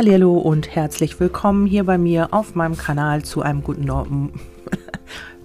Hallo und herzlich willkommen hier bei mir auf meinem Kanal zu einem guten Morgen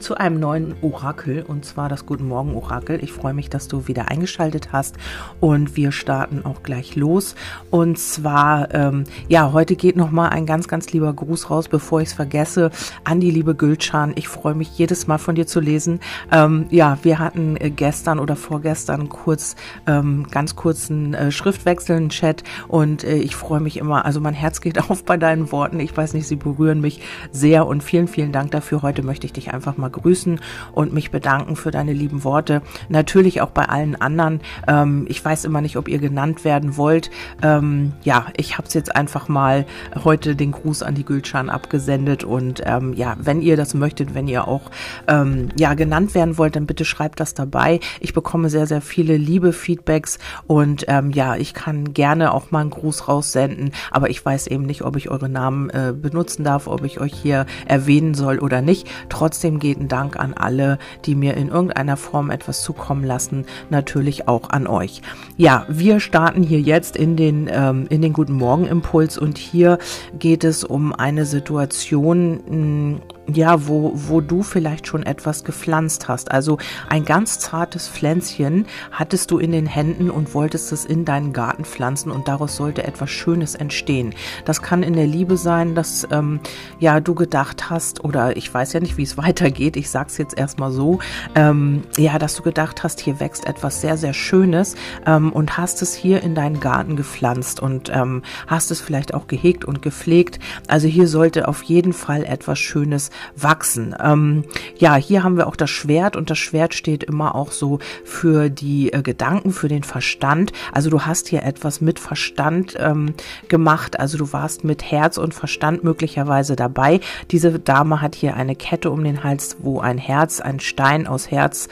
zu einem neuen Orakel und zwar das Guten Morgen Orakel. Ich freue mich, dass du wieder eingeschaltet hast und wir starten auch gleich los. Und zwar, ähm, ja, heute geht nochmal ein ganz, ganz lieber Gruß raus, bevor ich es vergesse, an die liebe Gülcan. Ich freue mich jedes Mal von dir zu lesen. Ähm, ja, wir hatten äh, gestern oder vorgestern kurz, ähm, ganz kurzen äh, Schriftwechsel, einen Chat und äh, ich freue mich immer, also mein Herz geht auf bei deinen Worten. Ich weiß nicht, sie berühren mich sehr und vielen, vielen Dank dafür. Heute möchte ich dich einfach mal grüßen und mich bedanken für deine lieben Worte. Natürlich auch bei allen anderen. Ähm, ich weiß immer nicht, ob ihr genannt werden wollt. Ähm, ja, ich habe es jetzt einfach mal heute den Gruß an die Gülcan abgesendet und ähm, ja, wenn ihr das möchtet, wenn ihr auch ähm, ja genannt werden wollt, dann bitte schreibt das dabei. Ich bekomme sehr, sehr viele liebe Feedbacks und ähm, ja, ich kann gerne auch mal einen Gruß raussenden, aber ich weiß eben nicht, ob ich eure Namen äh, benutzen darf, ob ich euch hier erwähnen soll oder nicht. Trotzdem geht ein Dank an alle, die mir in irgendeiner Form etwas zukommen lassen, natürlich auch an euch. Ja, wir starten hier jetzt in den, ähm, in den Guten Morgen Impuls und hier geht es um eine Situation, mh, ja, wo, wo du vielleicht schon etwas gepflanzt hast. Also ein ganz zartes Pflänzchen hattest du in den Händen und wolltest es in deinen Garten pflanzen und daraus sollte etwas Schönes entstehen. Das kann in der Liebe sein, dass ähm, ja du gedacht hast, oder ich weiß ja nicht, wie es weitergeht, ich sag's jetzt erstmal so, ähm, ja, dass du gedacht hast, hier wächst etwas sehr, sehr Schönes ähm, und hast es hier in deinen Garten gepflanzt und ähm, hast es vielleicht auch gehegt und gepflegt. Also hier sollte auf jeden Fall etwas Schönes wachsen. Ähm, ja, hier haben wir auch das Schwert und das Schwert steht immer auch so für die äh, Gedanken, für den Verstand. Also du hast hier etwas mit Verstand ähm, gemacht, also du warst mit Herz und Verstand möglicherweise dabei. Diese Dame hat hier eine Kette um den Hals, wo ein Herz, ein Stein aus Herz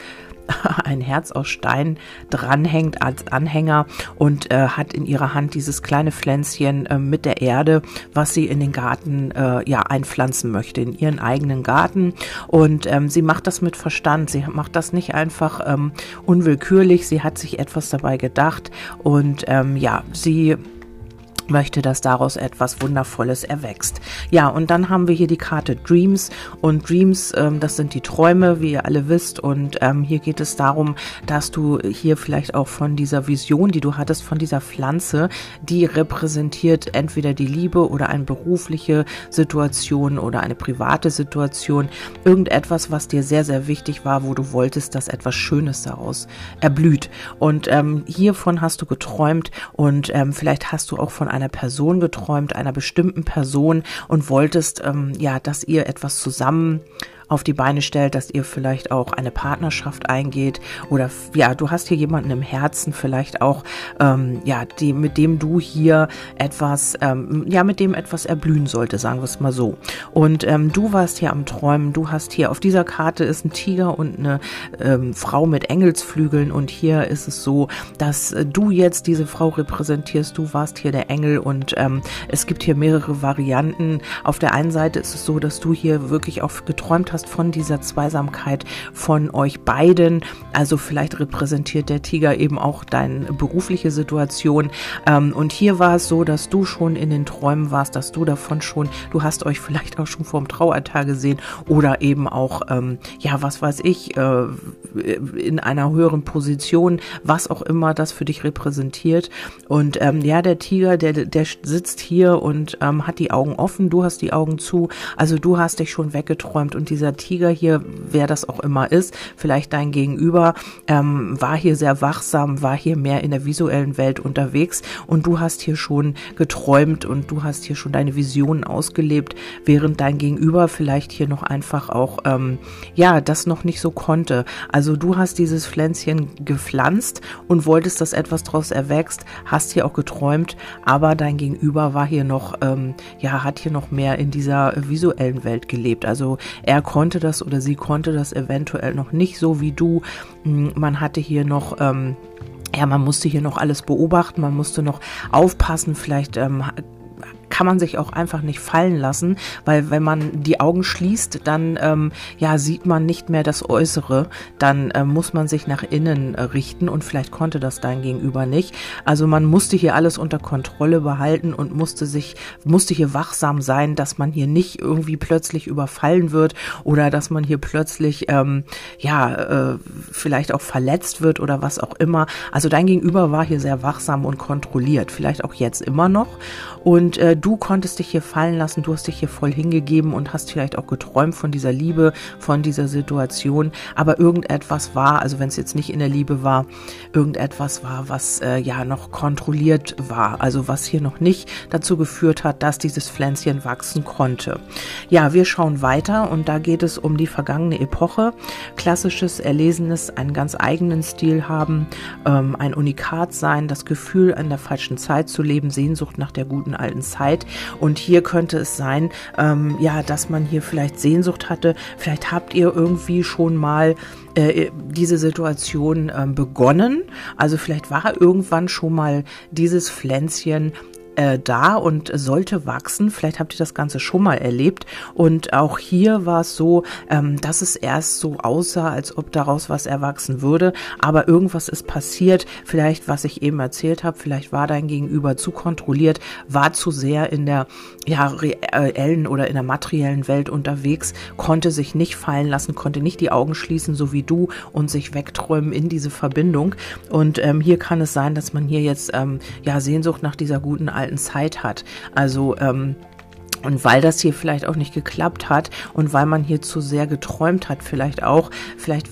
ein Herz aus Stein dranhängt als Anhänger und äh, hat in ihrer Hand dieses kleine Pflänzchen äh, mit der Erde, was sie in den Garten äh, ja einpflanzen möchte, in ihren eigenen Garten. Und ähm, sie macht das mit Verstand. Sie macht das nicht einfach ähm, unwillkürlich. Sie hat sich etwas dabei gedacht und ähm, ja, sie möchte, dass daraus etwas Wundervolles erwächst. Ja, und dann haben wir hier die Karte Dreams und Dreams, ähm, das sind die Träume, wie ihr alle wisst. Und ähm, hier geht es darum, dass du hier vielleicht auch von dieser Vision, die du hattest, von dieser Pflanze, die repräsentiert entweder die Liebe oder eine berufliche Situation oder eine private Situation, irgendetwas, was dir sehr, sehr wichtig war, wo du wolltest, dass etwas Schönes daraus erblüht. Und ähm, hiervon hast du geträumt und ähm, vielleicht hast du auch von einer Person geträumt, einer bestimmten Person und wolltest, ähm, ja, dass ihr etwas zusammen auf die Beine stellt, dass ihr vielleicht auch eine Partnerschaft eingeht oder ja, du hast hier jemanden im Herzen vielleicht auch, ähm, ja, die, mit dem du hier etwas, ähm, ja, mit dem etwas erblühen sollte, sagen wir es mal so. Und ähm, du warst hier am Träumen, du hast hier auf dieser Karte ist ein Tiger und eine ähm, Frau mit Engelsflügeln und hier ist es so, dass du jetzt diese Frau repräsentierst, du warst hier der Engel und ähm, es gibt hier mehrere Varianten. Auf der einen Seite ist es so, dass du hier wirklich auch geträumt hast, hast von dieser Zweisamkeit von euch beiden. Also vielleicht repräsentiert der Tiger eben auch deine berufliche Situation. Ähm, und hier war es so, dass du schon in den Träumen warst, dass du davon schon, du hast euch vielleicht auch schon vorm Traualtar gesehen oder eben auch, ähm, ja, was weiß ich, äh, in einer höheren Position, was auch immer das für dich repräsentiert. Und ähm, ja, der Tiger, der, der sitzt hier und ähm, hat die Augen offen, du hast die Augen zu. Also du hast dich schon weggeträumt und dieser Tiger hier, wer das auch immer ist, vielleicht dein Gegenüber, ähm, war hier sehr wachsam, war hier mehr in der visuellen Welt unterwegs und du hast hier schon geträumt und du hast hier schon deine Visionen ausgelebt, während dein Gegenüber vielleicht hier noch einfach auch, ähm, ja, das noch nicht so konnte. Also du hast dieses Pflänzchen gepflanzt und wolltest, dass etwas daraus erwächst, hast hier auch geträumt, aber dein Gegenüber war hier noch, ähm, ja, hat hier noch mehr in dieser visuellen Welt gelebt. Also er konnte das oder sie konnte das eventuell noch nicht so wie du. Hm, man hatte hier noch ähm, ja, man musste hier noch alles beobachten, man musste noch aufpassen, vielleicht ähm, kann man sich auch einfach nicht fallen lassen, weil wenn man die Augen schließt, dann ähm, ja sieht man nicht mehr das Äußere, dann äh, muss man sich nach innen äh, richten und vielleicht konnte das dein Gegenüber nicht. Also man musste hier alles unter Kontrolle behalten und musste sich musste hier wachsam sein, dass man hier nicht irgendwie plötzlich überfallen wird oder dass man hier plötzlich ähm, ja äh, vielleicht auch verletzt wird oder was auch immer. Also dein Gegenüber war hier sehr wachsam und kontrolliert, vielleicht auch jetzt immer noch. Und äh, du konntest dich hier fallen lassen, du hast dich hier voll hingegeben und hast vielleicht auch geträumt von dieser Liebe, von dieser Situation. Aber irgendetwas war, also wenn es jetzt nicht in der Liebe war, irgendetwas war, was äh, ja noch kontrolliert war. Also was hier noch nicht dazu geführt hat, dass dieses Pflänzchen wachsen konnte. Ja, wir schauen weiter und da geht es um die vergangene Epoche. Klassisches, erlesenes, einen ganz eigenen Stil haben, ähm, ein Unikat sein, das Gefühl, in der falschen Zeit zu leben, Sehnsucht nach der guten alten Zeit. Und hier könnte es sein, ähm, ja, dass man hier vielleicht Sehnsucht hatte. Vielleicht habt ihr irgendwie schon mal äh, diese Situation äh, begonnen. Also vielleicht war irgendwann schon mal dieses Pflänzchen äh, da und sollte wachsen. Vielleicht habt ihr das Ganze schon mal erlebt. Und auch hier war es so, ähm, dass es erst so aussah, als ob daraus was erwachsen würde. Aber irgendwas ist passiert. Vielleicht, was ich eben erzählt habe, vielleicht war dein Gegenüber zu kontrolliert, war zu sehr in der ja, reellen oder in der materiellen Welt unterwegs, konnte sich nicht fallen lassen, konnte nicht die Augen schließen, so wie du, und sich wegträumen in diese Verbindung. Und ähm, hier kann es sein, dass man hier jetzt ähm, ja Sehnsucht nach dieser guten alten Zeit hat. Also ähm, und weil das hier vielleicht auch nicht geklappt hat und weil man hier zu sehr geträumt hat, vielleicht auch, vielleicht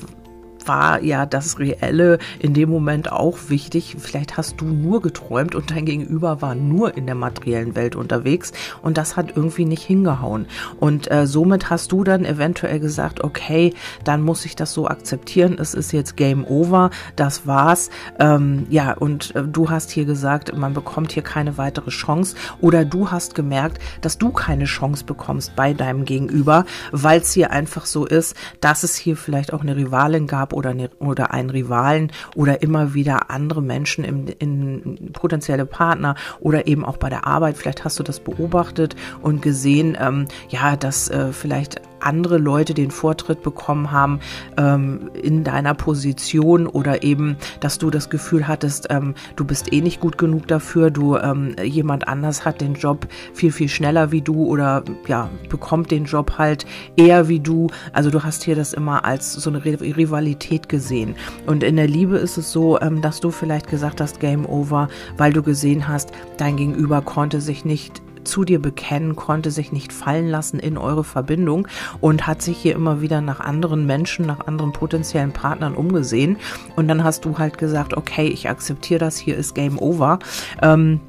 war ja das Reelle in dem Moment auch wichtig. Vielleicht hast du nur geträumt und dein Gegenüber war nur in der materiellen Welt unterwegs und das hat irgendwie nicht hingehauen. Und äh, somit hast du dann eventuell gesagt, okay, dann muss ich das so akzeptieren. Es ist jetzt Game Over, das war's. Ähm, ja, und äh, du hast hier gesagt, man bekommt hier keine weitere Chance oder du hast gemerkt, dass du keine Chance bekommst bei deinem Gegenüber, weil es hier einfach so ist, dass es hier vielleicht auch eine Rivalin gab gab oder, ne, oder einen Rivalen oder immer wieder andere Menschen im, in potenzielle Partner oder eben auch bei der Arbeit. Vielleicht hast du das beobachtet und gesehen, ähm, ja, dass äh, vielleicht andere Leute den Vortritt bekommen haben ähm, in deiner Position oder eben, dass du das Gefühl hattest, ähm, du bist eh nicht gut genug dafür, du ähm, jemand anders hat den Job viel, viel schneller wie du oder ja, bekommt den Job halt eher wie du. Also du hast hier das immer als so eine Rivalität gesehen. Und in der Liebe ist es so, ähm, dass du vielleicht gesagt hast, Game Over, weil du gesehen hast, dein Gegenüber konnte sich nicht zu dir bekennen, konnte sich nicht fallen lassen in eure Verbindung und hat sich hier immer wieder nach anderen Menschen, nach anderen potenziellen Partnern umgesehen. Und dann hast du halt gesagt, okay, ich akzeptiere das, hier ist Game Over. Ähm,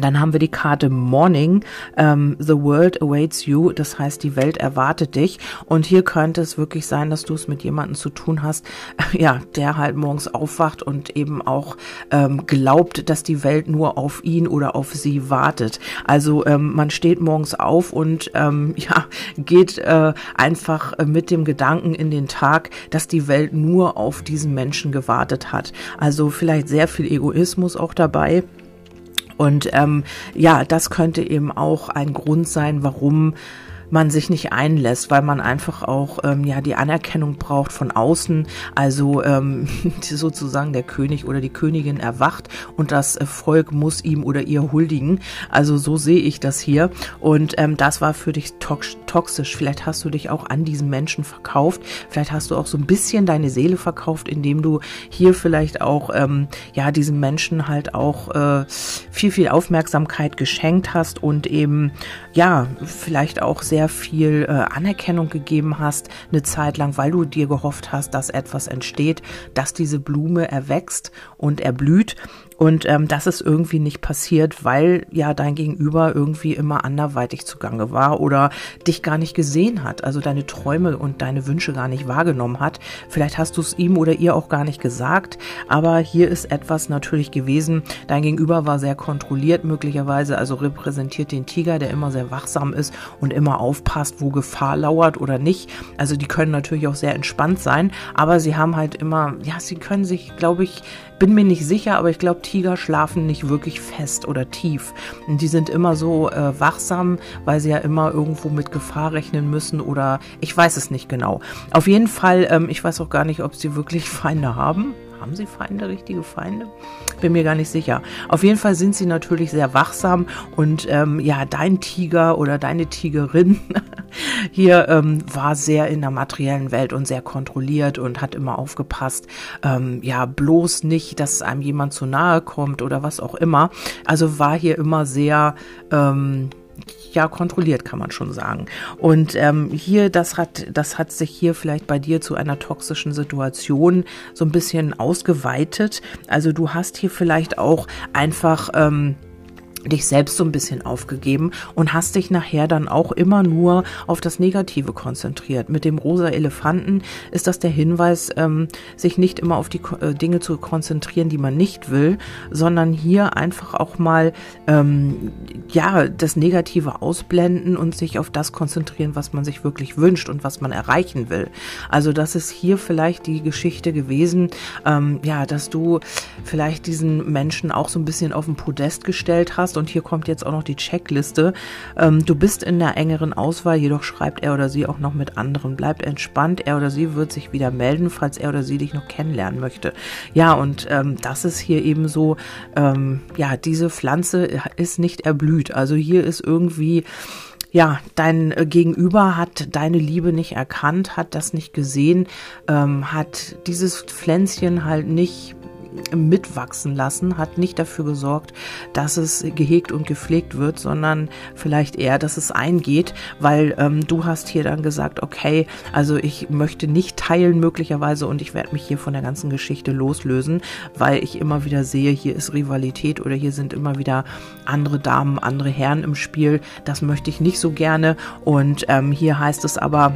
dann haben wir die Karte Morning. Ähm, The world awaits you. Das heißt, die Welt erwartet dich. Und hier könnte es wirklich sein, dass du es mit jemandem zu tun hast, ja, der halt morgens aufwacht und eben auch ähm, glaubt, dass die Welt nur auf ihn oder auf sie wartet. Also ähm, man steht morgens auf und ähm, ja, geht äh, einfach mit dem Gedanken in den Tag, dass die Welt nur auf diesen Menschen gewartet hat. Also vielleicht sehr viel Egoismus auch dabei. Und ähm, ja, das könnte eben auch ein Grund sein, warum man sich nicht einlässt, weil man einfach auch ähm, ja die Anerkennung braucht von außen. Also ähm, sozusagen der König oder die Königin erwacht und das Volk muss ihm oder ihr huldigen. Also so sehe ich das hier. Und ähm, das war für dich toxisch. Vielleicht hast du dich auch an diesen Menschen verkauft. Vielleicht hast du auch so ein bisschen deine Seele verkauft, indem du hier vielleicht auch ähm, ja diesem Menschen halt auch äh, viel viel Aufmerksamkeit geschenkt hast und eben ja vielleicht auch sehr sehr viel äh, Anerkennung gegeben hast, eine Zeit lang, weil du dir gehofft hast, dass etwas entsteht, dass diese Blume erwächst und erblüht. Und ähm, das ist irgendwie nicht passiert, weil ja dein Gegenüber irgendwie immer anderweitig zugange war oder dich gar nicht gesehen hat, also deine Träume und deine Wünsche gar nicht wahrgenommen hat. Vielleicht hast du es ihm oder ihr auch gar nicht gesagt, aber hier ist etwas natürlich gewesen. Dein Gegenüber war sehr kontrolliert möglicherweise, also repräsentiert den Tiger, der immer sehr wachsam ist und immer aufpasst, wo Gefahr lauert oder nicht. Also die können natürlich auch sehr entspannt sein, aber sie haben halt immer, ja, sie können sich, glaube ich, bin mir nicht sicher, aber ich glaube, Tiger schlafen nicht wirklich fest oder tief. Und die sind immer so äh, wachsam, weil sie ja immer irgendwo mit Gefahr rechnen müssen oder ich weiß es nicht genau. Auf jeden Fall, ähm, ich weiß auch gar nicht, ob sie wirklich Feinde haben. Haben sie Feinde, richtige Feinde? Bin mir gar nicht sicher. Auf jeden Fall sind sie natürlich sehr wachsam und ähm, ja, dein Tiger oder deine Tigerin hier ähm, war sehr in der materiellen Welt und sehr kontrolliert und hat immer aufgepasst, ähm, ja, bloß nicht, dass einem jemand zu nahe kommt oder was auch immer. Also war hier immer sehr, ähm, ja kontrolliert, kann man schon sagen. Und ähm, hier, das hat, das hat sich hier vielleicht bei dir zu einer toxischen Situation so ein bisschen ausgeweitet. Also du hast hier vielleicht auch einfach ähm, dich selbst so ein bisschen aufgegeben und hast dich nachher dann auch immer nur auf das Negative konzentriert. Mit dem rosa Elefanten ist das der Hinweis, ähm, sich nicht immer auf die äh, Dinge zu konzentrieren, die man nicht will, sondern hier einfach auch mal ähm, ja das Negative ausblenden und sich auf das konzentrieren, was man sich wirklich wünscht und was man erreichen will. Also das ist hier vielleicht die Geschichte gewesen, ähm, ja, dass du vielleicht diesen Menschen auch so ein bisschen auf den Podest gestellt hast hast. Und hier kommt jetzt auch noch die Checkliste. Ähm, du bist in der engeren Auswahl, jedoch schreibt er oder sie auch noch mit anderen. Bleibt entspannt, er oder sie wird sich wieder melden, falls er oder sie dich noch kennenlernen möchte. Ja, und ähm, das ist hier eben so, ähm, ja, diese Pflanze ist nicht erblüht. Also hier ist irgendwie ja, dein Gegenüber hat deine Liebe nicht erkannt, hat das nicht gesehen, ähm, hat dieses Pflänzchen halt nicht mitwachsen lassen, hat nicht dafür gesorgt, dass es gehegt und gepflegt wird, sondern vielleicht eher, dass es eingeht, weil ähm, du hast hier dann gesagt, okay, also ich möchte nicht teilen möglicherweise und ich werde mich hier von der ganzen Geschichte loslösen, weil ich immer wieder sehe, hier ist Rivalität oder hier sind immer wieder andere Damen, andere Herren im Spiel. Das möchte ich nicht so gerne und ähm, hier heißt es aber,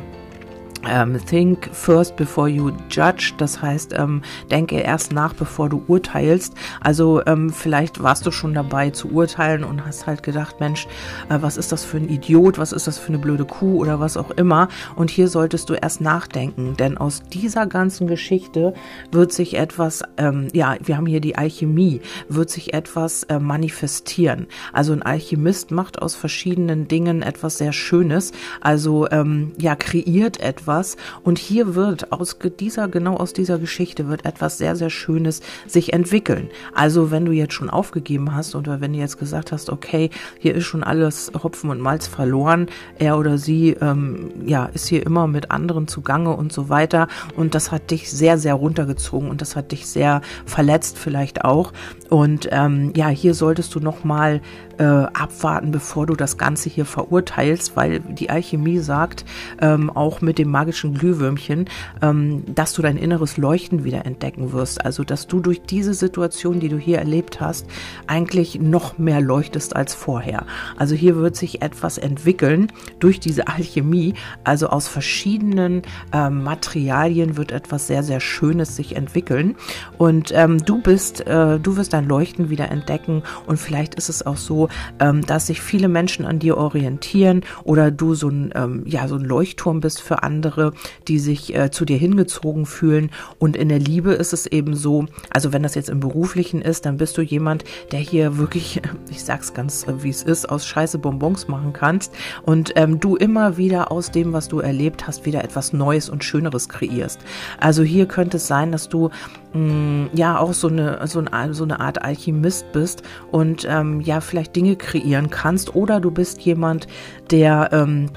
ähm, think first before you judge, das heißt, ähm, denke erst nach, bevor du urteilst. Also ähm, vielleicht warst du schon dabei zu urteilen und hast halt gedacht, Mensch, äh, was ist das für ein Idiot, was ist das für eine blöde Kuh oder was auch immer. Und hier solltest du erst nachdenken, denn aus dieser ganzen Geschichte wird sich etwas, ähm, ja, wir haben hier die Alchemie, wird sich etwas äh, manifestieren. Also ein Alchemist macht aus verschiedenen Dingen etwas sehr Schönes, also ähm, ja, kreiert etwas etwas. Und hier wird aus dieser, genau aus dieser Geschichte wird etwas sehr, sehr Schönes sich entwickeln. Also wenn du jetzt schon aufgegeben hast oder wenn du jetzt gesagt hast, okay, hier ist schon alles Hopfen und Malz verloren, er oder sie, ähm, ja, ist hier immer mit anderen zugange und so weiter. Und das hat dich sehr, sehr runtergezogen und das hat dich sehr verletzt vielleicht auch. Und ähm, ja, hier solltest du nochmal äh, abwarten, bevor du das Ganze hier verurteilst, weil die Alchemie sagt, ähm, auch mit dem magischen Glühwürmchen, ähm, dass du dein inneres Leuchten wieder entdecken wirst. Also, dass du durch diese Situation, die du hier erlebt hast, eigentlich noch mehr leuchtest als vorher. Also hier wird sich etwas entwickeln durch diese Alchemie. Also aus verschiedenen äh, Materialien wird etwas sehr, sehr Schönes sich entwickeln. Und ähm, du bist, äh, du wirst dein Leuchten wieder entdecken. Und vielleicht ist es auch so, ähm, dass sich viele Menschen an dir orientieren oder du so ein, ähm, ja, so ein Leuchtturm bist für andere, die sich äh, zu dir hingezogen fühlen. Und in der Liebe ist es eben so, also wenn das jetzt im Beruflichen ist, dann bist du jemand, der hier wirklich, ich sag's ganz äh, wie es ist, aus Scheiße Bonbons machen kannst und ähm, du immer wieder aus dem, was du erlebt hast, wieder etwas Neues und Schöneres kreierst. Also hier könnte es sein, dass du mm, ja auch so eine, so, eine, so eine Art Alchemist bist und ähm, ja vielleicht Dinge kreieren kannst oder du bist jemand, der ähm,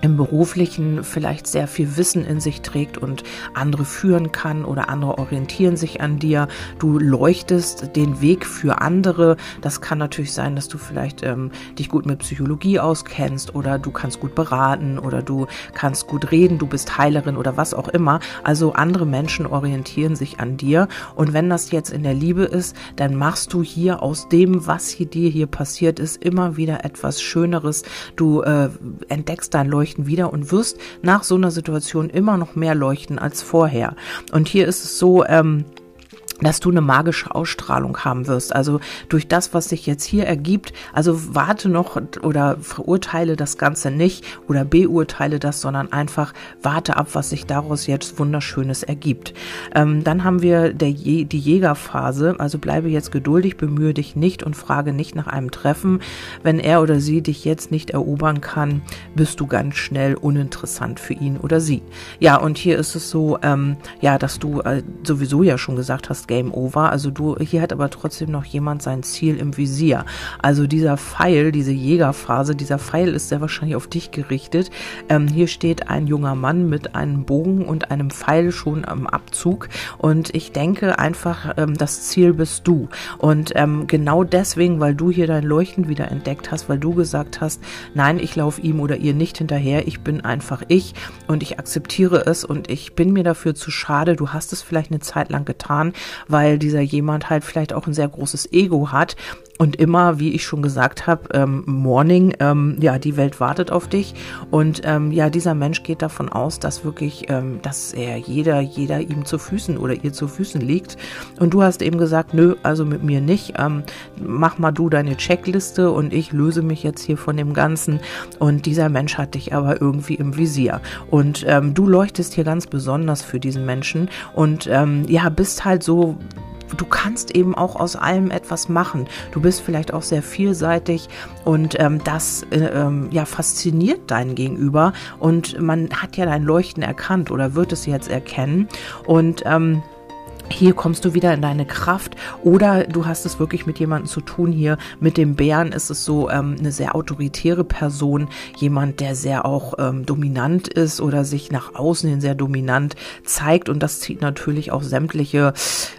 im beruflichen vielleicht sehr viel Wissen in sich trägt und andere führen kann oder andere orientieren sich an dir. Du leuchtest den Weg für andere. Das kann natürlich sein, dass du vielleicht ähm, dich gut mit Psychologie auskennst oder du kannst gut beraten oder du kannst gut reden, du bist Heilerin oder was auch immer. Also andere Menschen orientieren sich an dir und wenn das jetzt in der Liebe ist, dann machst du hier aus dem, was hier dir hier passiert ist, immer wieder etwas Schöneres. Du äh, entdeckst dein Leuchten leuchten wieder und wirst nach so einer Situation immer noch mehr leuchten als vorher. Und hier ist es so, ähm, dass du eine magische Ausstrahlung haben wirst. Also durch das, was sich jetzt hier ergibt, also warte noch oder verurteile das Ganze nicht oder beurteile das, sondern einfach warte ab, was sich daraus jetzt wunderschönes ergibt. Ähm, dann haben wir der, die Jägerphase, also bleibe jetzt geduldig, bemühe dich nicht und frage nicht nach einem Treffen. Wenn er oder sie dich jetzt nicht erobern kann, bist du ganz schnell uninteressant für ihn oder sie. Ja, und hier ist es so, ähm, ja, dass du äh, sowieso ja schon gesagt hast, Game Over. Also du, hier hat aber trotzdem noch jemand sein Ziel im Visier. Also dieser Pfeil, diese Jägerphase, dieser Pfeil ist sehr wahrscheinlich auf dich gerichtet. Ähm, hier steht ein junger Mann mit einem Bogen und einem Pfeil schon am Abzug. Und ich denke einfach, ähm, das Ziel bist du. Und ähm, genau deswegen, weil du hier dein Leuchten wieder entdeckt hast, weil du gesagt hast, nein, ich laufe ihm oder ihr nicht hinterher, ich bin einfach ich und ich akzeptiere es und ich bin mir dafür zu schade. Du hast es vielleicht eine Zeit lang getan, weil dieser jemand halt vielleicht auch ein sehr großes Ego hat und immer, wie ich schon gesagt habe, ähm, Morning, ähm, ja, die Welt wartet auf dich. Und ähm, ja, dieser Mensch geht davon aus, dass wirklich, ähm, dass er jeder, jeder ihm zu Füßen oder ihr zu Füßen liegt. Und du hast eben gesagt, nö, also mit mir nicht. Ähm, mach mal du deine Checkliste und ich löse mich jetzt hier von dem Ganzen. Und dieser Mensch hat dich aber irgendwie im Visier. Und ähm, du leuchtest hier ganz besonders für diesen Menschen und ähm, ja, bist halt so du kannst eben auch aus allem etwas machen. Du bist vielleicht auch sehr vielseitig und ähm, das äh, ähm, ja fasziniert deinen Gegenüber und man hat ja dein Leuchten erkannt oder wird es jetzt erkennen und ähm, hier kommst du wieder in deine Kraft oder du hast es wirklich mit jemandem zu tun. Hier mit dem Bären ist es so ähm, eine sehr autoritäre Person, jemand, der sehr auch ähm, dominant ist oder sich nach außen hin sehr dominant zeigt und das zieht natürlich auch sämtliche,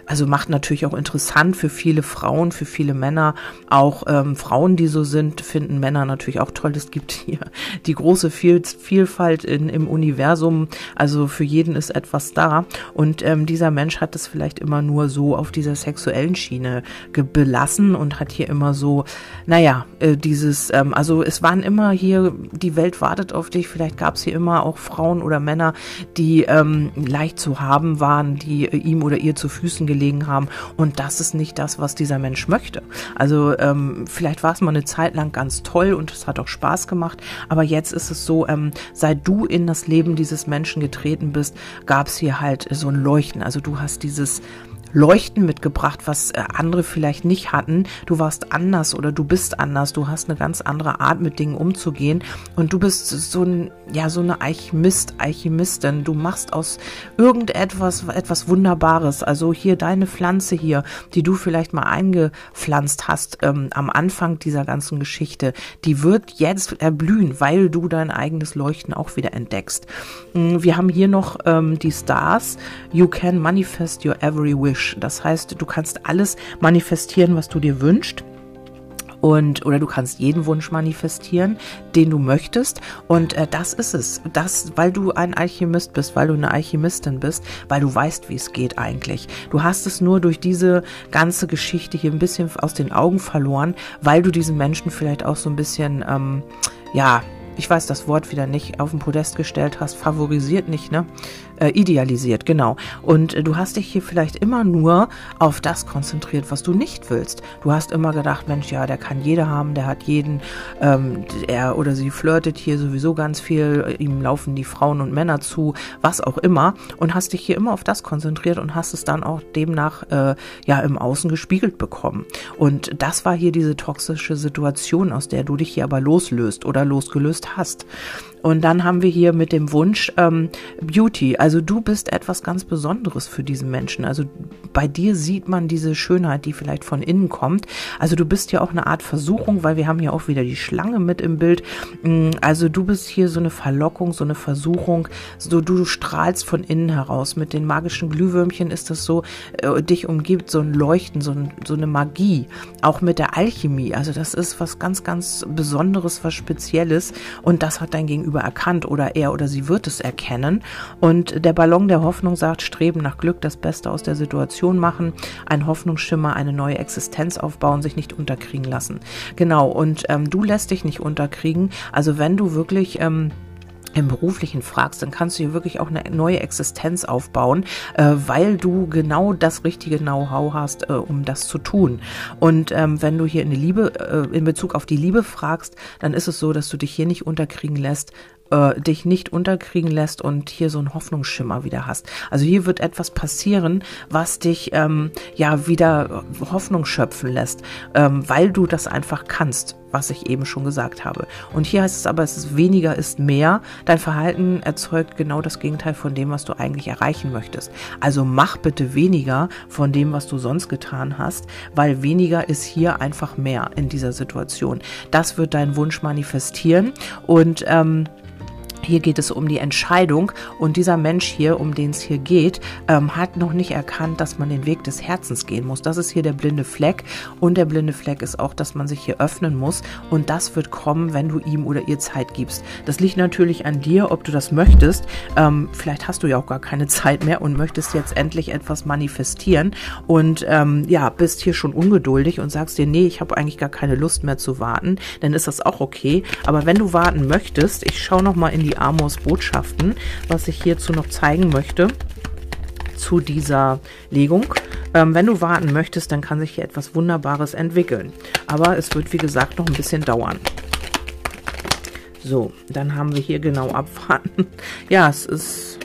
also macht natürlich auch interessant für viele Frauen, für viele Männer. Auch ähm, Frauen, die so sind, finden Männer natürlich auch toll. Es gibt hier die große Viel Vielfalt in, im Universum. Also für jeden ist etwas da und ähm, dieser Mensch hat es vielleicht vielleicht immer nur so auf dieser sexuellen Schiene belassen und hat hier immer so, naja, äh, dieses, ähm, also es waren immer hier, die Welt wartet auf dich, vielleicht gab es hier immer auch Frauen oder Männer, die ähm, leicht zu haben waren, die äh, ihm oder ihr zu Füßen gelegen haben und das ist nicht das, was dieser Mensch möchte. Also ähm, vielleicht war es mal eine Zeit lang ganz toll und es hat auch Spaß gemacht, aber jetzt ist es so, ähm, seit du in das Leben dieses Menschen getreten bist, gab es hier halt so ein Leuchten. Also du hast dieses dieses Leuchten mitgebracht, was äh, andere vielleicht nicht hatten. Du warst anders oder du bist anders. Du hast eine ganz andere Art, mit Dingen umzugehen. Und du bist so ein, ja, so eine Alchemist, Alchemistin. Du machst aus irgendetwas etwas Wunderbares. Also hier deine Pflanze hier, die du vielleicht mal eingepflanzt hast ähm, am Anfang dieser ganzen Geschichte, die wird jetzt erblühen, weil du dein eigenes Leuchten auch wieder entdeckst. Mm, wir haben hier noch ähm, die Stars. You can manifest your every wish. Wish. Das heißt, du kannst alles manifestieren, was du dir wünschst und oder du kannst jeden Wunsch manifestieren, den du möchtest und äh, das ist es. Das, weil du ein Alchemist bist, weil du eine Alchemistin bist, weil du weißt, wie es geht eigentlich. Du hast es nur durch diese ganze Geschichte hier ein bisschen aus den Augen verloren, weil du diesen Menschen vielleicht auch so ein bisschen ähm, ja ich weiß das Wort wieder nicht, auf den Podest gestellt hast, favorisiert nicht, ne? Äh, idealisiert, genau. Und äh, du hast dich hier vielleicht immer nur auf das konzentriert, was du nicht willst. Du hast immer gedacht, Mensch, ja, der kann jeder haben, der hat jeden, ähm, er oder sie flirtet hier sowieso ganz viel, ihm laufen die Frauen und Männer zu, was auch immer. Und hast dich hier immer auf das konzentriert und hast es dann auch demnach äh, ja im Außen gespiegelt bekommen. Und das war hier diese toxische Situation, aus der du dich hier aber loslöst oder losgelöst hast. Und dann haben wir hier mit dem Wunsch ähm, Beauty. Also du bist etwas ganz Besonderes für diesen Menschen. Also bei dir sieht man diese Schönheit, die vielleicht von innen kommt. Also du bist ja auch eine Art Versuchung, weil wir haben ja auch wieder die Schlange mit im Bild. Mm, also du bist hier so eine Verlockung, so eine Versuchung. So du strahlst von innen heraus. Mit den magischen Glühwürmchen ist das so, äh, dich umgibt so ein Leuchten, so, ein, so eine Magie. Auch mit der Alchemie. Also das ist was ganz, ganz Besonderes, was Spezielles. Und das hat dein Gegenüber erkannt oder er oder sie wird es erkennen. Und der Ballon der Hoffnung sagt, streben nach Glück, das Beste aus der Situation machen, ein Hoffnungsschimmer, eine neue Existenz aufbauen, sich nicht unterkriegen lassen. Genau, und ähm, du lässt dich nicht unterkriegen. Also wenn du wirklich... Ähm, im Beruflichen fragst, dann kannst du hier wirklich auch eine neue Existenz aufbauen, äh, weil du genau das richtige Know-how hast, äh, um das zu tun. Und ähm, wenn du hier in die Liebe, äh, in Bezug auf die Liebe fragst, dann ist es so, dass du dich hier nicht unterkriegen lässt, äh, dich nicht unterkriegen lässt und hier so einen Hoffnungsschimmer wieder hast. Also hier wird etwas passieren, was dich ähm, ja wieder Hoffnung schöpfen lässt, ähm, weil du das einfach kannst, was ich eben schon gesagt habe. Und hier heißt es aber, es ist weniger ist mehr. Dein Verhalten erzeugt genau das Gegenteil von dem, was du eigentlich erreichen möchtest. Also mach bitte weniger von dem, was du sonst getan hast, weil weniger ist hier einfach mehr in dieser Situation. Das wird deinen Wunsch manifestieren und ähm, hier geht es um die Entscheidung und dieser Mensch hier, um den es hier geht, ähm, hat noch nicht erkannt, dass man den Weg des Herzens gehen muss. Das ist hier der blinde Fleck und der blinde Fleck ist auch, dass man sich hier öffnen muss und das wird kommen, wenn du ihm oder ihr Zeit gibst. Das liegt natürlich an dir, ob du das möchtest. Ähm, vielleicht hast du ja auch gar keine Zeit mehr und möchtest jetzt endlich etwas manifestieren und ähm, ja, bist hier schon ungeduldig und sagst dir, nee, ich habe eigentlich gar keine Lust mehr zu warten, dann ist das auch okay. Aber wenn du warten möchtest, ich schaue noch mal in die Amos Botschaften, was ich hierzu noch zeigen möchte zu dieser Legung. Ähm, wenn du warten möchtest, dann kann sich hier etwas Wunderbares entwickeln. Aber es wird, wie gesagt, noch ein bisschen dauern. So, dann haben wir hier genau abwarten. ja, es ist,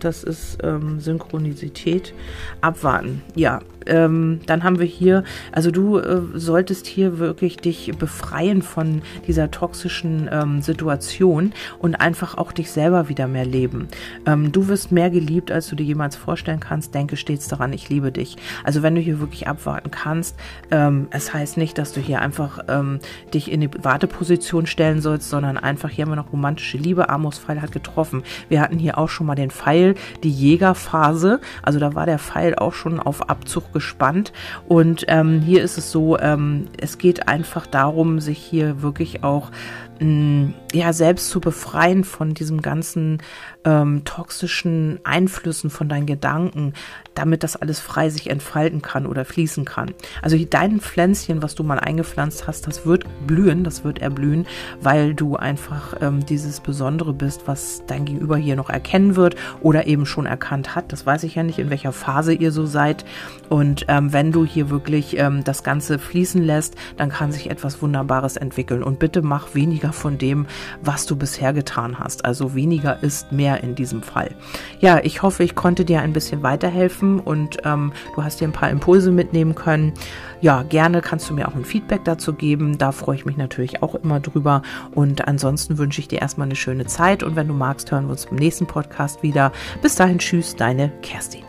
das ist ähm, Synchronizität. Abwarten. Ja, ähm, dann haben wir hier, also du äh, solltest hier wirklich dich befreien von dieser toxischen ähm, Situation und einfach auch dich selber wieder mehr leben. Ähm, du wirst mehr geliebt, als du dir jemals vorstellen kannst. Denke stets daran, ich liebe dich. Also wenn du hier wirklich abwarten kannst, ähm, es heißt nicht, dass du hier einfach ähm, dich in die Warteposition stellen sollst, sondern einfach hier wir noch romantische Liebe. Amos Pfeil hat getroffen. Wir hatten hier auch schon mal den Pfeil, die Jägerphase. Also da war der Pfeil auch schon auf Abzug gespannt. Und ähm, hier ist es so, ähm, es geht einfach darum, sich hier wirklich auch ja selbst zu befreien von diesem ganzen ähm, toxischen Einflüssen von deinen Gedanken, damit das alles frei sich entfalten kann oder fließen kann. Also dein Pflänzchen, was du mal eingepflanzt hast, das wird blühen, das wird erblühen, weil du einfach ähm, dieses Besondere bist, was dein Gegenüber hier noch erkennen wird oder eben schon erkannt hat. Das weiß ich ja nicht, in welcher Phase ihr so seid. Und ähm, wenn du hier wirklich ähm, das Ganze fließen lässt, dann kann sich etwas Wunderbares entwickeln. Und bitte mach weniger von dem, was du bisher getan hast. Also weniger ist mehr in diesem Fall. Ja, ich hoffe, ich konnte dir ein bisschen weiterhelfen und ähm, du hast dir ein paar Impulse mitnehmen können. Ja, gerne kannst du mir auch ein Feedback dazu geben. Da freue ich mich natürlich auch immer drüber. Und ansonsten wünsche ich dir erstmal eine schöne Zeit und wenn du magst, hören wir uns im nächsten Podcast wieder. Bis dahin, tschüss, deine Kerstin.